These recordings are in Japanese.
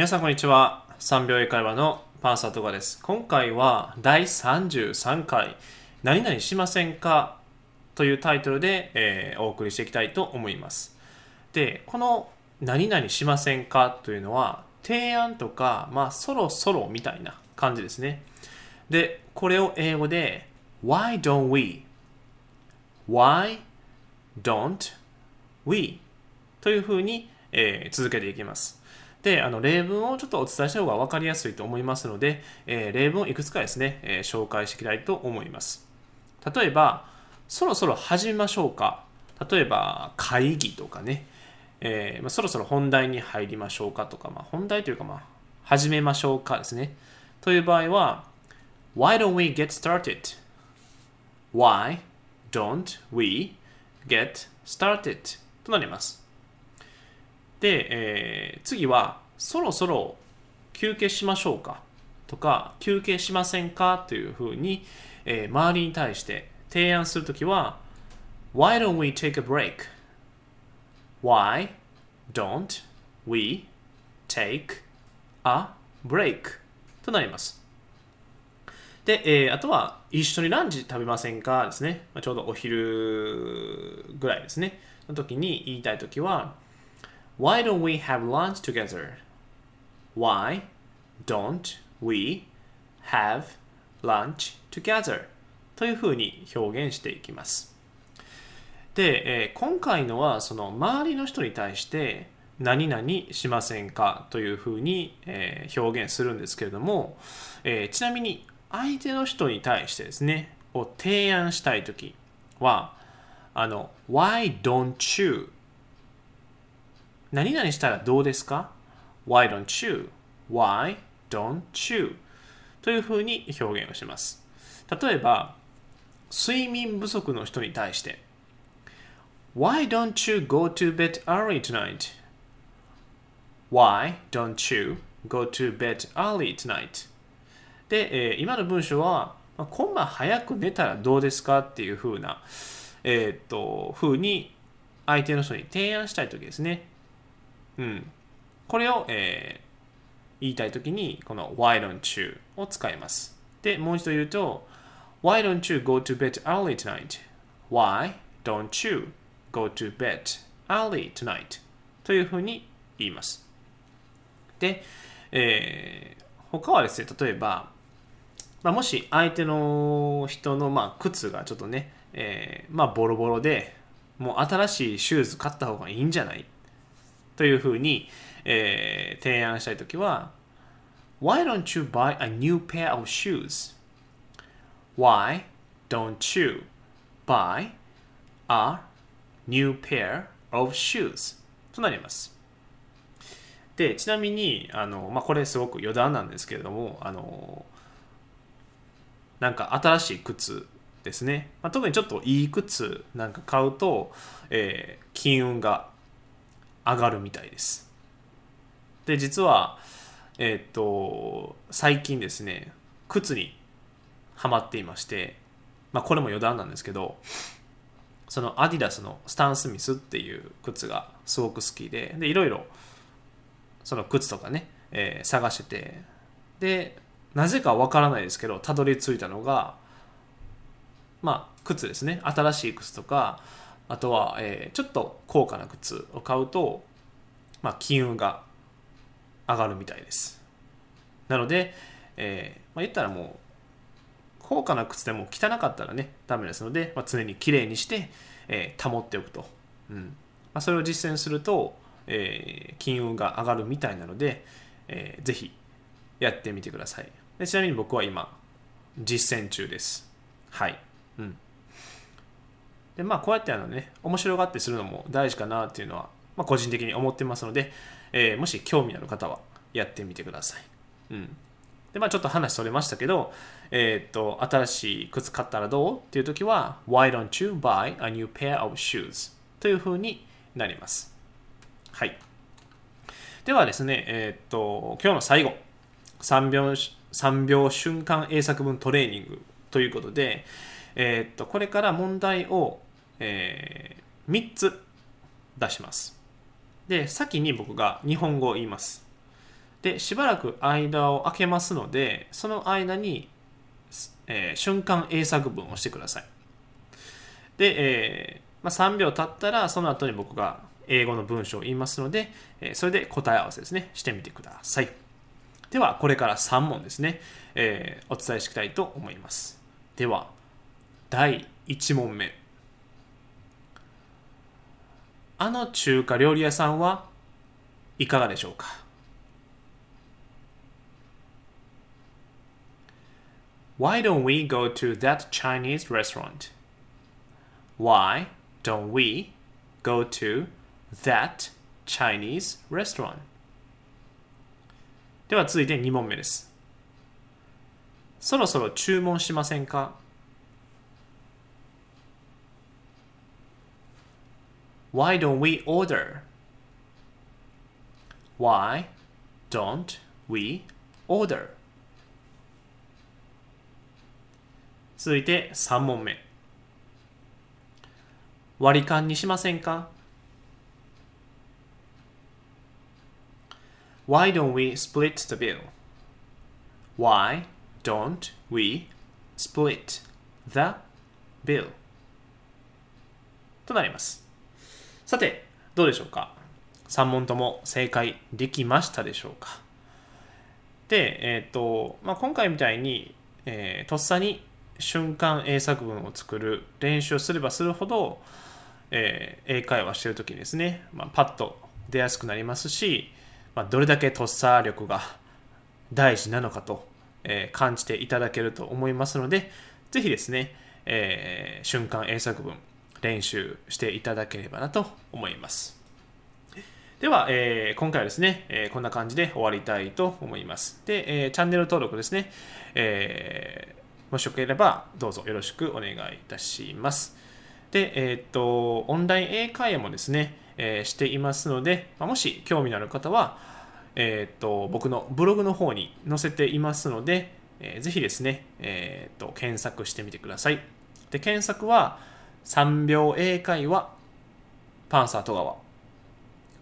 皆さんこんにちは3秒英会話のパンサートガです今回は第33回何々しませんか？というタイトルで、えーお送りしていきたいと思いますでこの何々しませんか？というのは提案とかまあそろそろみたいな感じですねでこれを英語で Why don't we? Why don't we? というふうに、えー続けていきます。で、あの例文をちょっとお伝えした方が分かりやすいと思いますので、えー例文をいくつかですね、えー紹介していきたいと思います。例えば、そろそろ始めましょうか。例えば、会議とかね、えーまあ、そろそろ本題に入りましょうかとか、まあ、本題というか、まあ、始めましょうかですね。という場合は、Why don't we get started? Why don't we get started? となります。で、えー次は、そろそろ休憩しましょうかとか、休憩しませんか？というふうに、えー周りに対して提案するときは、Why don't we take a break? Why don't we take a break? となります。で、えーあとは一緒にランチ食べませんか？ですね。ちょうどお昼ぐらいですね。の時に言いたい時は Why don't we have lunch together? Why don't we have lunch together? というふうに表現していきます。で、えー今回のはその周りの人に対して何々しませんかというふうに、えー表現するんですけれども、えーちなみに相手の人に対してですねを提案したいときはあの Why don't you 何々したらどうですか ?Why don't you? Why don't you? というふうに表現をします。例えば、睡眠不足の人に対して、Why don't you go to bed early tonight? Why don't you go to bed early tonight? で、えー今の文章は、まあ今晩早く寝たらどうですかっていうふうな、えーっと、ふうに相手の人に提案したいときですね。うん。これを、えー言いたいときに、この Why don't you を使います。で、もう一度言うと、Why don't you go to bed early tonight?Why don't you go to bed early tonight? というふうに言います。で、えー他はですね、例えば、まあ、もし相手の人のまあ靴がちょっとね、えーまあボロボロでもう新しいシューズ買った方がいいんじゃない？というふうに、えー提案したいときは Why don't you buy a new pair of shoes? Why don't you buy a new pair of shoes? となります。で、ちなみに、あの、まあ、これすごく余談なんですけれども、あの、なんか新しい靴ですね。まあ、特にちょっといい靴なんか買うと、えー金運が上がるみたいです。で、実は、えっと、最近ですね、靴にハマっていまして、まあ、これも余談なんですけど、そのアディダスのスタン・スミスっていう靴がすごく好きで、で、いろいろその靴とかね、えー探してて、で、なぜかわからないですけど、たどり着いたのが、まあ、靴ですね。新しい靴とか、あとは、えーちょっと高価な靴を買うと、まあ、金運が上がるみたいです。なので、えーまあ、言ったらもう、高価な靴でも汚かったらね、ダメですので、まあ、常にきれいにして、えー保っておくと。うんまあ、それを実践すると、え金運が上がるみたいなので、えーぜひやってみてください。でちなみに僕は今、実践中です。はい。うん。で、まあ、こうやってあのね、面白がってするのも大事かなっていうのは、まあ、個人的に思ってますので、えーもし興味ある方はやってみてください。うん。で、まあ、ちょっと話それましたけど、えーっと、新しい靴買ったらどうっていう時は、Why don't you buy a new pair of shoes? というふうになります。はい。ではですね、えーっと、今日の最後、3秒 ,3 秒瞬間英作文トレーニングということで、えーっと、これから問題を、えー3つ出します。で、先に僕が日本語を言います。でしばらく間を空けますのでその間に、えー、瞬間英作文をしてください。で、えーまあ、3秒経ったらその後に僕が英語の文章を言いますので、え、それで答え合わせですね。してみてください。ではこれから3問ですね、え、お伝えしきたいと思います。では第1問目。あの中華料理屋さんはいかがでしょうか Why don't we go to that Chinese restaurant? Why don't we go to that Chinese restaurant? では続いて2問目です。そろそろ注文しませんか Why don't we order? Why don't we order? 続いて3問目。割り勘にしませんか Why don't we split the bill? Why don't we split the bill? となります。 さて、どうでしょうか ?3 問とも正解できましたでしょうか？で、えっ、ー、と、まあ、今回みたいに、えー、とっさに瞬間英作文を作る練習をすればするほど、えー、英会話してる時にですね、まあ、パッと出やすくなりますし、まあ、どれだけとっさ力が大事なのかと、えー、感じていただけると思いますので、ぜひですね、えー、瞬間英作文練習していただければなと思います。では、えー、今回はですね、えー、こんな感じで終わりたいと思います。で、えー、チャンネル登録ですね、えもしよければどうぞよろしくお願いいたします。で、えっ、と、オンライン英会話もですね、えしていますので、まもし興味のある方は、えっ、と、僕のブログの方に載せていますので、えー、ぜひですね、えっ、と、検索してみてください。で、検索は、3秒英会話、パンサー戸川。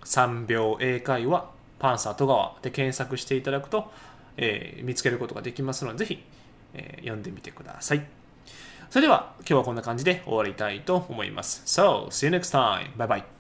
3秒英会話、パンサー戸川で検索していただくと、えー、見つけることができますので、ぜひ、えー、読んでみてください。それでは今日はこんな感じで終わりたいと思います。So, see you next time. Bye bye.